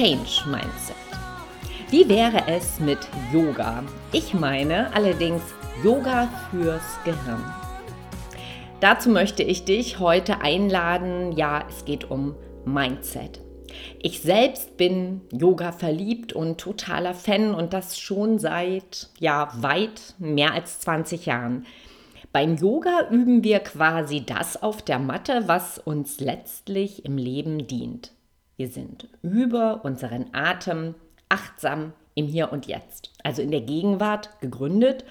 Change Mindset. Wie wäre es mit Yoga? Ich meine allerdings Yoga fürs Gehirn. Dazu möchte ich dich heute einladen. Ja, es geht um Mindset. Ich selbst bin Yoga verliebt und totaler Fan und das schon seit ja weit mehr als 20 Jahren. Beim Yoga üben wir quasi das auf der Matte, was uns letztlich im Leben dient. Wir sind über unseren Atem achtsam im Hier und Jetzt, also in der Gegenwart gegründet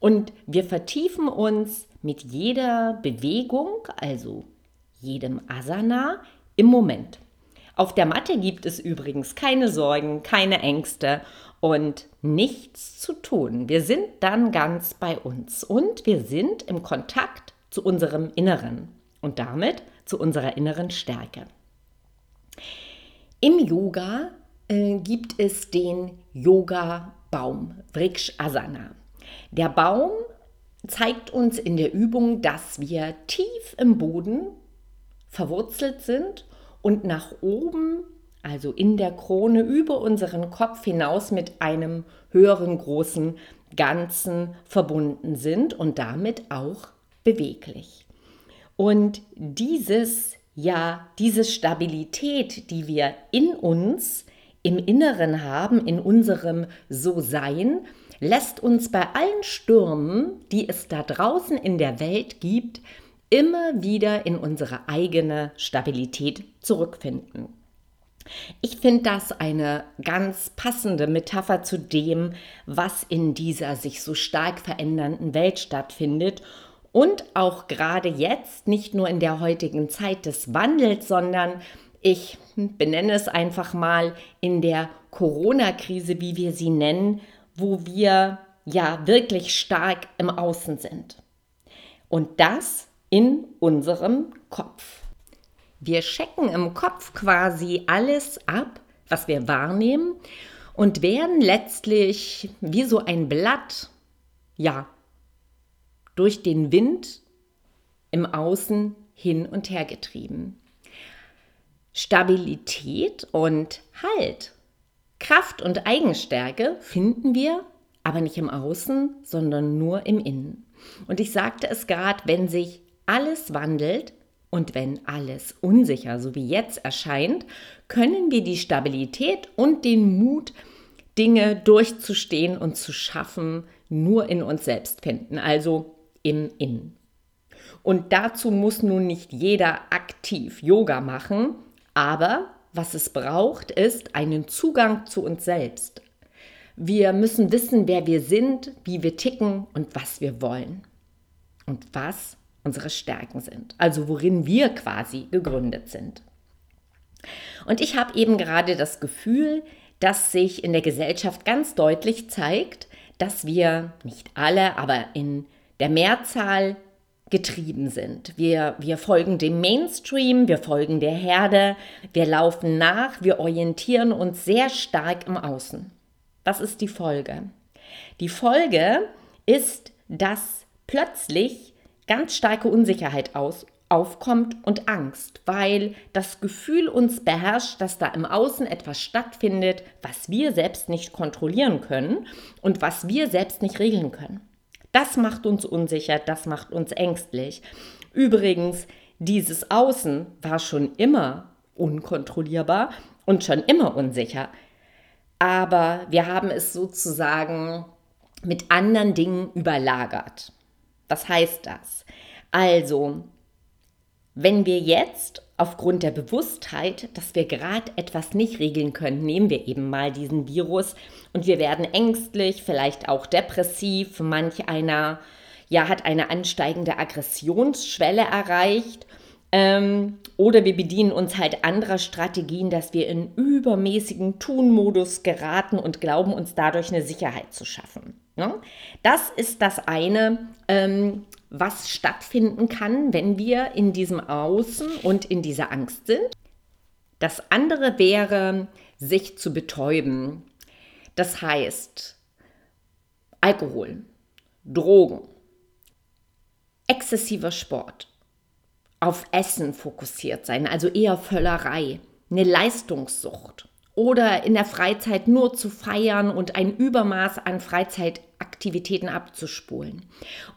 und wir vertiefen uns mit jeder Bewegung, also jedem Asana, im Moment. Auf der Matte gibt es übrigens keine Sorgen, keine Ängste und nichts zu tun. Wir sind dann ganz bei uns und wir sind im Kontakt zu unserem Inneren und damit zu unserer inneren Stärke. Im Yoga äh, gibt es den Yoga-Baum, Vriksh Asana. Der Baum zeigt uns in der Übung, dass wir tief im Boden verwurzelt sind und nach oben also in der Krone über unseren Kopf hinaus mit einem höheren großen Ganzen verbunden sind und damit auch beweglich. Und dieses, ja, diese Stabilität, die wir in uns, im Inneren haben, in unserem So-Sein, lässt uns bei allen Stürmen, die es da draußen in der Welt gibt, immer wieder in unsere eigene Stabilität zurückfinden. Ich finde das eine ganz passende Metapher zu dem, was in dieser sich so stark verändernden Welt stattfindet und auch gerade jetzt, nicht nur in der heutigen Zeit des Wandels, sondern ich benenne es einfach mal in der Corona-Krise, wie wir sie nennen, wo wir ja wirklich stark im Außen sind. Und das in unserem Kopf. Wir checken im Kopf quasi alles ab, was wir wahrnehmen und werden letztlich wie so ein Blatt, ja, durch den Wind im Außen hin und her getrieben. Stabilität und Halt, Kraft und Eigenstärke finden wir aber nicht im Außen, sondern nur im Innen. Und ich sagte es gerade, wenn sich alles wandelt, und wenn alles unsicher, so wie jetzt erscheint, können wir die Stabilität und den Mut, Dinge durchzustehen und zu schaffen, nur in uns selbst finden, also im Innen. Und dazu muss nun nicht jeder aktiv Yoga machen, aber was es braucht, ist einen Zugang zu uns selbst. Wir müssen wissen, wer wir sind, wie wir ticken und was wir wollen. Und was unsere Stärken sind, also worin wir quasi gegründet sind. Und ich habe eben gerade das Gefühl, dass sich in der Gesellschaft ganz deutlich zeigt, dass wir nicht alle, aber in der Mehrzahl getrieben sind. Wir, wir folgen dem Mainstream, wir folgen der Herde, wir laufen nach, wir orientieren uns sehr stark im Außen. Was ist die Folge? Die Folge ist, dass plötzlich ganz starke Unsicherheit aus, aufkommt und Angst, weil das Gefühl uns beherrscht, dass da im Außen etwas stattfindet, was wir selbst nicht kontrollieren können und was wir selbst nicht regeln können. Das macht uns unsicher, das macht uns ängstlich. Übrigens, dieses Außen war schon immer unkontrollierbar und schon immer unsicher. Aber wir haben es sozusagen mit anderen Dingen überlagert. Was heißt das? Also, wenn wir jetzt aufgrund der Bewusstheit, dass wir gerade etwas nicht regeln können, nehmen wir eben mal diesen Virus und wir werden ängstlich, vielleicht auch depressiv, manch einer ja hat eine ansteigende Aggressionsschwelle erreicht. Ähm, oder wir bedienen uns halt anderer Strategien, dass wir in übermäßigen Tun-Modus geraten und glauben, uns dadurch eine Sicherheit zu schaffen. Ne? Das ist das eine, ähm, was stattfinden kann, wenn wir in diesem Außen und in dieser Angst sind. Das andere wäre, sich zu betäuben. Das heißt, Alkohol, Drogen, exzessiver Sport, auf Essen fokussiert sein, also eher Völlerei, eine Leistungssucht oder in der Freizeit nur zu feiern und ein Übermaß an Freizeitaktivitäten abzuspulen.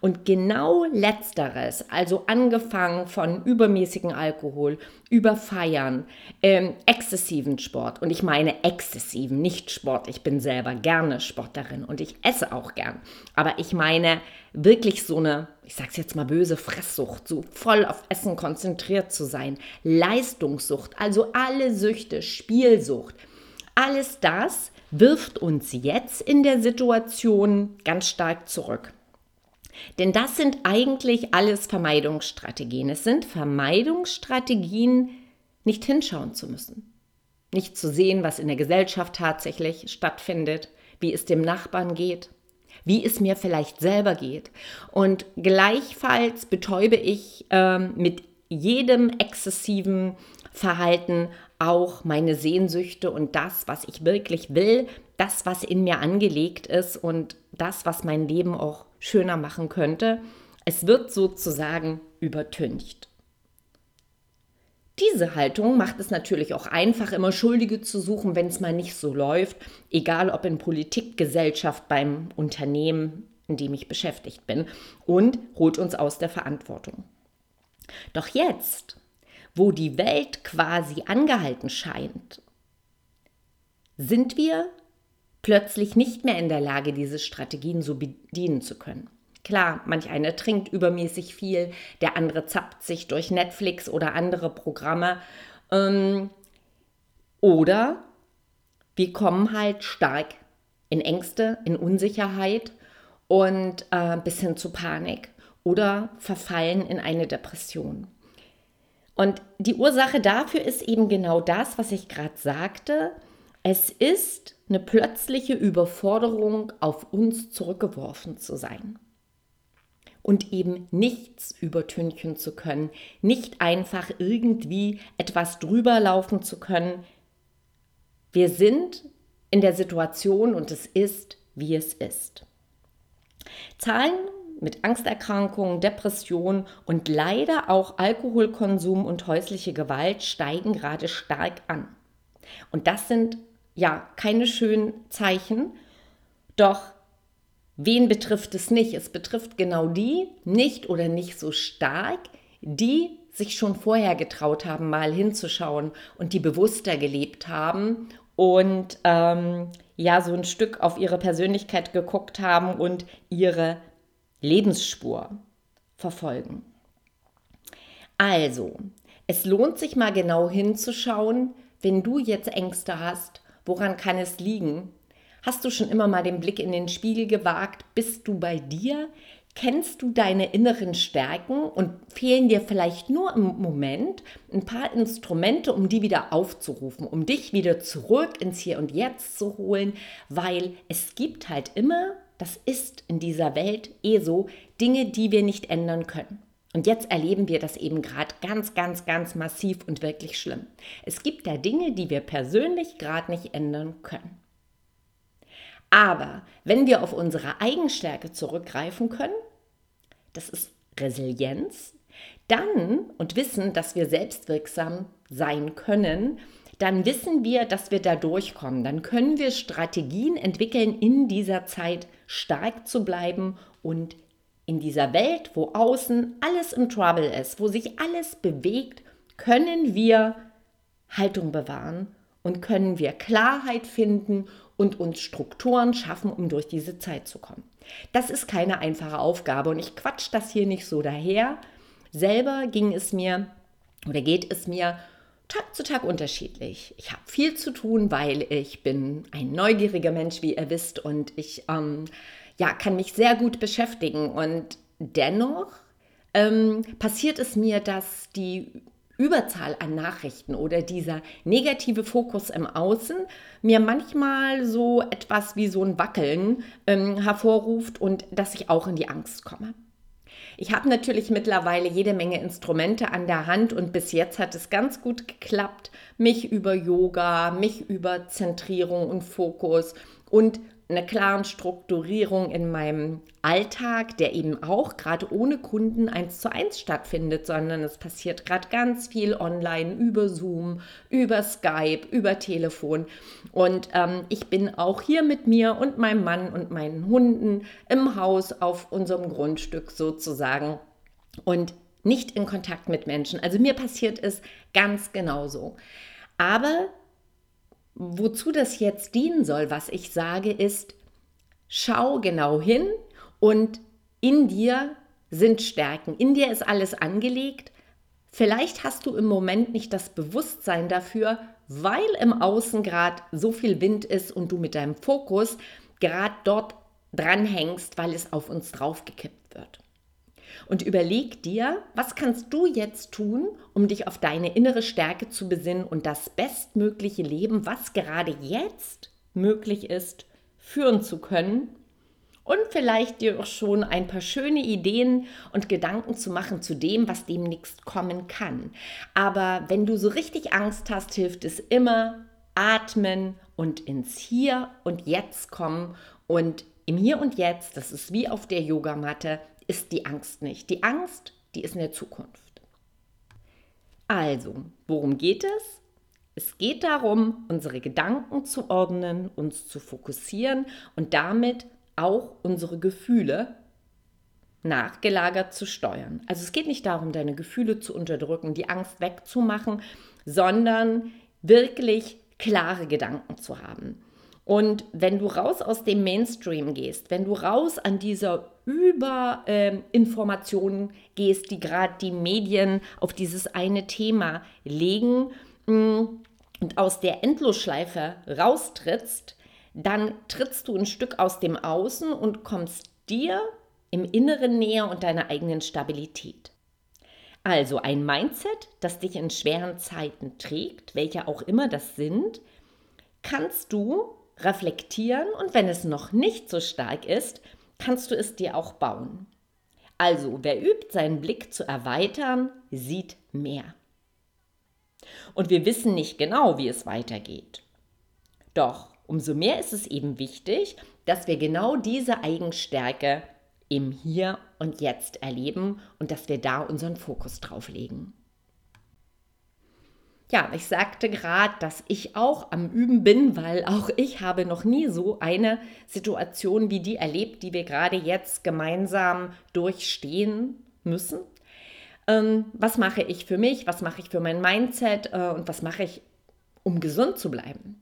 Und genau letzteres, also angefangen von übermäßigen Alkohol, über Feiern, ähm, exzessiven Sport. Und ich meine exzessiven, nicht Sport. Ich bin selber gerne Sportlerin und ich esse auch gern. Aber ich meine wirklich so eine, ich sag's jetzt mal böse, Fresssucht, so voll auf Essen konzentriert zu sein, Leistungssucht, also alle Süchte, Spielsucht, alles das wirft uns jetzt in der Situation ganz stark zurück. Denn das sind eigentlich alles Vermeidungsstrategien. Es sind Vermeidungsstrategien, nicht hinschauen zu müssen, nicht zu sehen, was in der Gesellschaft tatsächlich stattfindet, wie es dem Nachbarn geht, wie es mir vielleicht selber geht. Und gleichfalls betäube ich ähm, mit jedem exzessiven Verhalten auch meine Sehnsüchte und das, was ich wirklich will, das, was in mir angelegt ist und das, was mein Leben auch schöner machen könnte. Es wird sozusagen übertüncht. Diese Haltung macht es natürlich auch einfach, immer Schuldige zu suchen, wenn es mal nicht so läuft, egal ob in Politik, Gesellschaft, beim Unternehmen, in dem ich beschäftigt bin, und holt uns aus der Verantwortung. Doch jetzt, wo die Welt quasi angehalten scheint, sind wir plötzlich nicht mehr in der Lage, diese Strategien so bedienen zu können. Klar, manch einer trinkt übermäßig viel, der andere zappt sich durch Netflix oder andere Programme. Ähm, oder wir kommen halt stark in Ängste, in Unsicherheit und äh, bis hin zu Panik oder verfallen in eine Depression. Und die Ursache dafür ist eben genau das, was ich gerade sagte. Es ist eine plötzliche Überforderung, auf uns zurückgeworfen zu sein und eben nichts übertünchen zu können, nicht einfach irgendwie etwas drüber laufen zu können. Wir sind in der Situation und es ist, wie es ist. Zahlen mit Angsterkrankungen, Depressionen und leider auch Alkoholkonsum und häusliche Gewalt steigen gerade stark an. Und das sind ja keine schönen Zeichen, doch Wen betrifft es nicht? Es betrifft genau die, nicht oder nicht so stark, die sich schon vorher getraut haben, mal hinzuschauen und die bewusster gelebt haben und ähm, ja, so ein Stück auf ihre Persönlichkeit geguckt haben und ihre Lebensspur verfolgen. Also, es lohnt sich mal genau hinzuschauen, wenn du jetzt Ängste hast, woran kann es liegen? Hast du schon immer mal den Blick in den Spiegel gewagt? Bist du bei dir? Kennst du deine inneren Stärken und fehlen dir vielleicht nur im Moment ein paar Instrumente, um die wieder aufzurufen, um dich wieder zurück ins Hier und Jetzt zu holen, weil es gibt halt immer, das ist in dieser Welt eh so, Dinge, die wir nicht ändern können. Und jetzt erleben wir das eben gerade ganz, ganz, ganz massiv und wirklich schlimm. Es gibt da Dinge, die wir persönlich gerade nicht ändern können. Aber wenn wir auf unsere Eigenstärke zurückgreifen können, das ist Resilienz, dann und wissen, dass wir selbstwirksam sein können, dann wissen wir, dass wir da durchkommen. Dann können wir Strategien entwickeln, in dieser Zeit stark zu bleiben und in dieser Welt, wo außen alles im Trouble ist, wo sich alles bewegt, können wir Haltung bewahren und können wir Klarheit finden und uns Strukturen schaffen, um durch diese Zeit zu kommen. Das ist keine einfache Aufgabe und ich quatsch das hier nicht so daher. Selber ging es mir oder geht es mir Tag zu Tag unterschiedlich. Ich habe viel zu tun, weil ich bin ein neugieriger Mensch, wie ihr wisst, und ich ähm, ja, kann mich sehr gut beschäftigen. Und dennoch ähm, passiert es mir, dass die Überzahl an Nachrichten oder dieser negative Fokus im Außen mir manchmal so etwas wie so ein Wackeln ähm, hervorruft und dass ich auch in die Angst komme. Ich habe natürlich mittlerweile jede Menge Instrumente an der Hand und bis jetzt hat es ganz gut geklappt, mich über Yoga, mich über Zentrierung und Fokus und einer klaren Strukturierung in meinem Alltag, der eben auch gerade ohne Kunden eins zu eins stattfindet, sondern es passiert gerade ganz viel online über Zoom, über Skype, über Telefon. Und ähm, ich bin auch hier mit mir und meinem Mann und meinen Hunden im Haus auf unserem Grundstück sozusagen und nicht in Kontakt mit Menschen. Also mir passiert es ganz genauso. Aber Wozu das jetzt dienen soll, was ich sage, ist, schau genau hin und in dir sind Stärken, in dir ist alles angelegt. Vielleicht hast du im Moment nicht das Bewusstsein dafür, weil im Außen gerade so viel Wind ist und du mit deinem Fokus gerade dort dranhängst, weil es auf uns draufgekippt wird und überleg dir, was kannst du jetzt tun, um dich auf deine innere Stärke zu besinnen und das bestmögliche Leben, was gerade jetzt möglich ist, führen zu können und vielleicht dir auch schon ein paar schöne Ideen und Gedanken zu machen zu dem, was demnächst kommen kann. Aber wenn du so richtig Angst hast, hilft es immer, atmen und ins Hier und Jetzt kommen und im Hier und Jetzt, das ist wie auf der Yogamatte, ist die Angst nicht. Die Angst, die ist in der Zukunft. Also, worum geht es? Es geht darum, unsere Gedanken zu ordnen, uns zu fokussieren und damit auch unsere Gefühle nachgelagert zu steuern. Also es geht nicht darum, deine Gefühle zu unterdrücken, die Angst wegzumachen, sondern wirklich klare Gedanken zu haben. Und wenn du raus aus dem Mainstream gehst, wenn du raus an dieser Überinformationen ähm, gehst, die gerade die Medien auf dieses eine Thema legen mm, und aus der Endlosschleife raustrittst, dann trittst du ein Stück aus dem Außen und kommst dir im Inneren näher und deiner eigenen Stabilität. Also ein Mindset, das dich in schweren Zeiten trägt, welche auch immer das sind, kannst du reflektieren und wenn es noch nicht so stark ist, kannst du es dir auch bauen. Also, wer übt, seinen Blick zu erweitern, sieht mehr. Und wir wissen nicht genau, wie es weitergeht. Doch umso mehr ist es eben wichtig, dass wir genau diese Eigenstärke im Hier und Jetzt erleben und dass wir da unseren Fokus drauf legen. Ja, ich sagte gerade, dass ich auch am Üben bin, weil auch ich habe noch nie so eine Situation wie die erlebt, die wir gerade jetzt gemeinsam durchstehen müssen. Ähm, was mache ich für mich? Was mache ich für mein Mindset? Äh, und was mache ich, um gesund zu bleiben?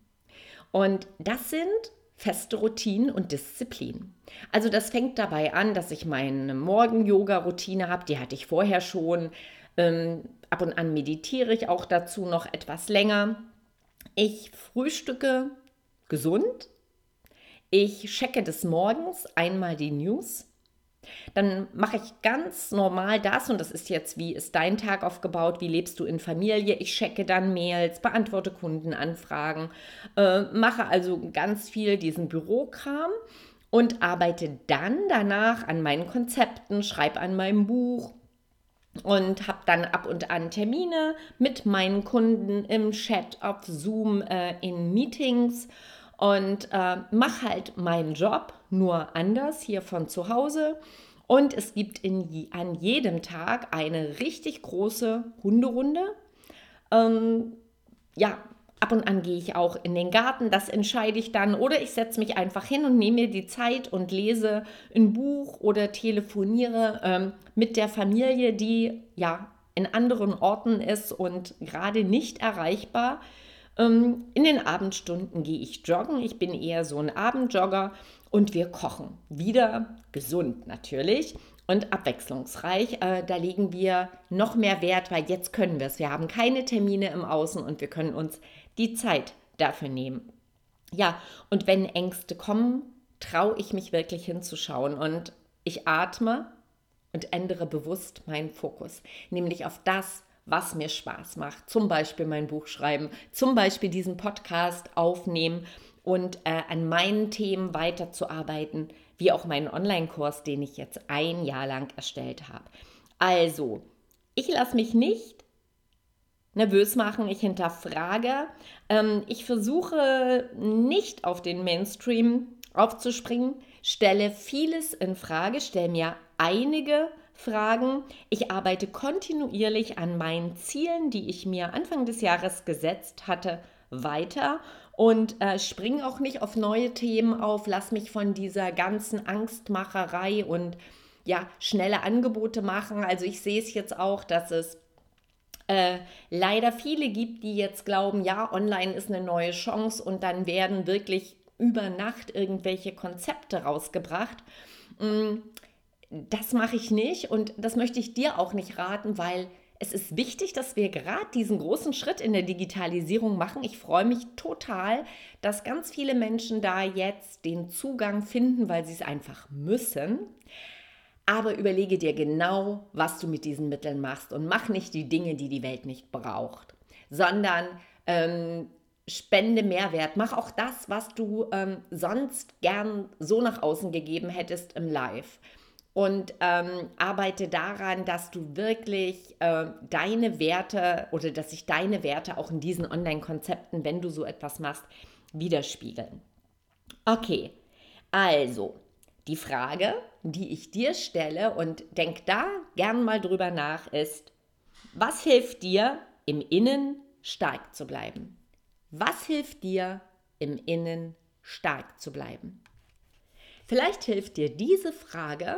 Und das sind feste Routinen und Disziplin. Also das fängt dabei an, dass ich meine Morgen-Yoga-Routine habe, die hatte ich vorher schon. Ähm, ab und an meditiere ich auch dazu noch etwas länger. Ich frühstücke gesund. Ich checke des Morgens einmal die News. Dann mache ich ganz normal das und das ist jetzt, wie ist dein Tag aufgebaut, wie lebst du in Familie. Ich checke dann Mails, beantworte Kundenanfragen, äh, mache also ganz viel diesen Bürokram und arbeite dann danach an meinen Konzepten, schreibe an meinem Buch, und habe dann ab und an Termine mit meinen Kunden im Chat, auf Zoom, äh, in Meetings und äh, mache halt meinen Job nur anders hier von zu Hause. Und es gibt in, an jedem Tag eine richtig große Hunderunde. Ähm, ja, Ab und an gehe ich auch in den Garten, das entscheide ich dann. Oder ich setze mich einfach hin und nehme mir die Zeit und lese ein Buch oder telefoniere ähm, mit der Familie, die ja in anderen Orten ist und gerade nicht erreichbar. Ähm, in den Abendstunden gehe ich joggen. Ich bin eher so ein Abendjogger und wir kochen. Wieder gesund natürlich und abwechslungsreich. Äh, da legen wir noch mehr Wert, weil jetzt können wir es. Wir haben keine Termine im Außen und wir können uns die Zeit dafür nehmen. Ja, und wenn Ängste kommen, traue ich mich wirklich hinzuschauen und ich atme und ändere bewusst meinen Fokus, nämlich auf das, was mir Spaß macht. Zum Beispiel mein Buch schreiben, zum Beispiel diesen Podcast aufnehmen und äh, an meinen Themen weiterzuarbeiten, wie auch meinen Online-Kurs, den ich jetzt ein Jahr lang erstellt habe. Also, ich lasse mich nicht nervös machen, ich hinterfrage, ähm, ich versuche nicht auf den Mainstream aufzuspringen, stelle vieles in Frage, stelle mir einige Fragen. Ich arbeite kontinuierlich an meinen Zielen, die ich mir Anfang des Jahres gesetzt hatte, weiter und äh, springe auch nicht auf neue Themen auf, lass mich von dieser ganzen Angstmacherei und ja, schnelle Angebote machen. Also ich sehe es jetzt auch, dass es äh, leider viele gibt, die jetzt glauben, ja, online ist eine neue Chance und dann werden wirklich über Nacht irgendwelche Konzepte rausgebracht. Mm, das mache ich nicht und das möchte ich dir auch nicht raten, weil es ist wichtig, dass wir gerade diesen großen Schritt in der Digitalisierung machen. Ich freue mich total, dass ganz viele Menschen da jetzt den Zugang finden, weil sie es einfach müssen. Aber überlege dir genau, was du mit diesen Mitteln machst und mach nicht die Dinge, die die Welt nicht braucht, sondern ähm, spende Mehrwert. Mach auch das, was du ähm, sonst gern so nach außen gegeben hättest im Live. Und ähm, arbeite daran, dass du wirklich äh, deine Werte oder dass sich deine Werte auch in diesen Online-Konzepten, wenn du so etwas machst, widerspiegeln. Okay, also die Frage, die ich dir stelle und denk da gern mal drüber nach, ist, was hilft dir, im Innen stark zu bleiben? Was hilft dir, im Innen stark zu bleiben? Vielleicht hilft dir diese Frage,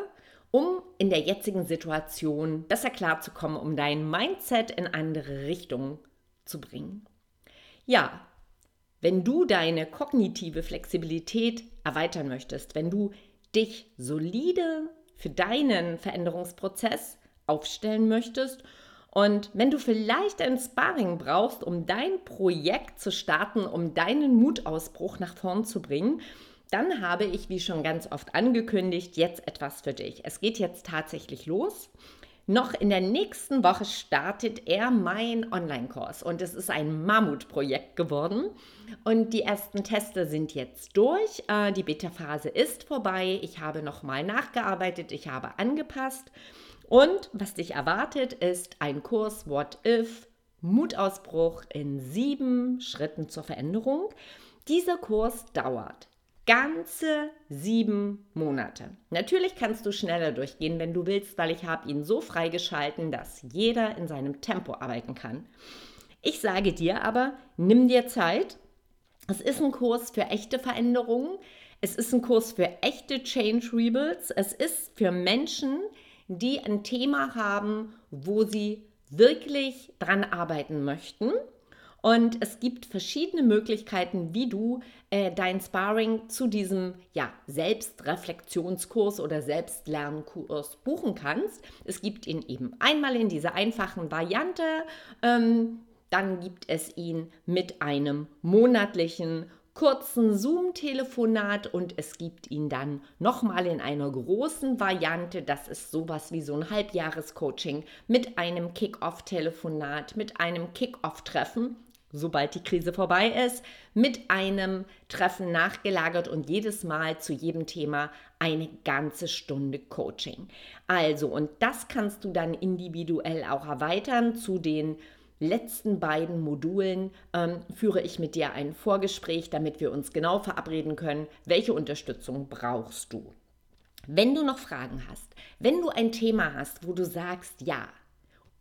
um in der jetzigen Situation besser klarzukommen, um dein Mindset in andere Richtungen zu bringen. Ja, wenn du deine kognitive Flexibilität erweitern möchtest, wenn du dich solide für deinen Veränderungsprozess aufstellen möchtest und wenn du vielleicht ein Sparring brauchst, um dein Projekt zu starten, um deinen Mutausbruch nach vorn zu bringen, dann habe ich, wie schon ganz oft angekündigt, jetzt etwas für dich. Es geht jetzt tatsächlich los. Noch in der nächsten Woche startet er mein Online-Kurs und es ist ein Mammutprojekt geworden. Und die ersten Teste sind jetzt durch. Äh, die Beta-Phase ist vorbei. Ich habe nochmal nachgearbeitet, ich habe angepasst. Und was dich erwartet, ist ein Kurs What If Mutausbruch in sieben Schritten zur Veränderung. Dieser Kurs dauert ganze sieben Monate. Natürlich kannst du schneller durchgehen, wenn du willst, weil ich habe ihn so freigeschalten, dass jeder in seinem Tempo arbeiten kann. Ich sage dir aber, nimm dir Zeit. Es ist ein Kurs für echte Veränderungen. Es ist ein Kurs für echte Change Rebuilds. Es ist für Menschen, die ein Thema haben, wo sie wirklich dran arbeiten möchten und es gibt verschiedene Möglichkeiten, wie du äh, dein Sparring zu diesem ja, Selbstreflexionskurs oder Selbstlernkurs buchen kannst. Es gibt ihn eben einmal in dieser einfachen Variante. Ähm, dann gibt es ihn mit einem monatlichen kurzen Zoom-Telefonat und es gibt ihn dann nochmal in einer großen Variante. Das ist sowas wie so ein Halbjahres-Coaching mit einem Kick-Off-Telefonat, mit einem Kick-Off-Treffen sobald die Krise vorbei ist, mit einem Treffen nachgelagert und jedes Mal zu jedem Thema eine ganze Stunde Coaching. Also, und das kannst du dann individuell auch erweitern zu den letzten beiden Modulen ähm, führe ich mit dir ein Vorgespräch, damit wir uns genau verabreden können, welche Unterstützung brauchst du. Wenn du noch Fragen hast, wenn du ein Thema hast, wo du sagst, ja,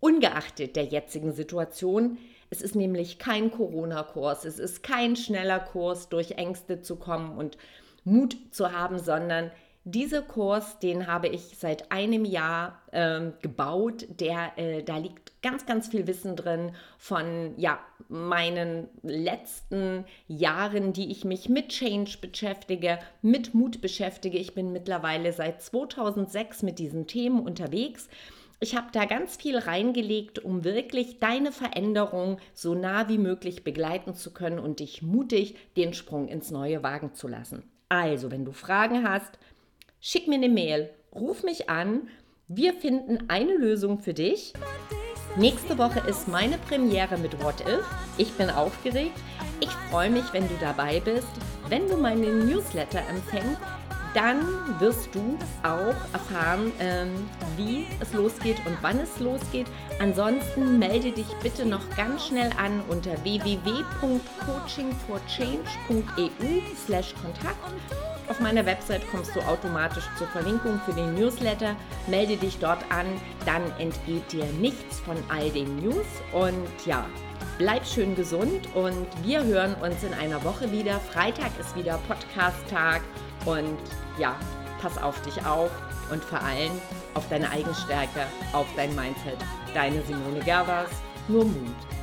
ungeachtet der jetzigen Situation, es ist nämlich kein Corona-Kurs, es ist kein schneller Kurs, durch Ängste zu kommen und Mut zu haben, sondern dieser Kurs, den habe ich seit einem Jahr ähm, gebaut. Der, äh, da liegt ganz, ganz viel Wissen drin von ja, meinen letzten Jahren, die ich mich mit Change beschäftige, mit Mut beschäftige. Ich bin mittlerweile seit 2006 mit diesen Themen unterwegs ich habe da ganz viel reingelegt, um wirklich deine Veränderung so nah wie möglich begleiten zu können und dich mutig den Sprung ins Neue wagen zu lassen. Also, wenn du Fragen hast, schick mir eine Mail, ruf mich an. Wir finden eine Lösung für dich. Nächste Woche ist meine Premiere mit What If. Ich bin aufgeregt. Ich freue mich, wenn du dabei bist. Wenn du meinen Newsletter empfängst, dann wirst du auch erfahren, ähm, wie es losgeht und wann es losgeht. Ansonsten melde dich bitte noch ganz schnell an unter www.coachingforchange.eu/kontakt. Auf meiner Website kommst du automatisch zur Verlinkung für den Newsletter. Melde dich dort an, dann entgeht dir nichts von all den News. Und ja, bleib schön gesund und wir hören uns in einer Woche wieder. Freitag ist wieder Podcast-Tag und ja, pass auf dich auf und vor allem auf deine Eigenstärke, auf dein Mindset. Deine Simone Gervers, nur Mut.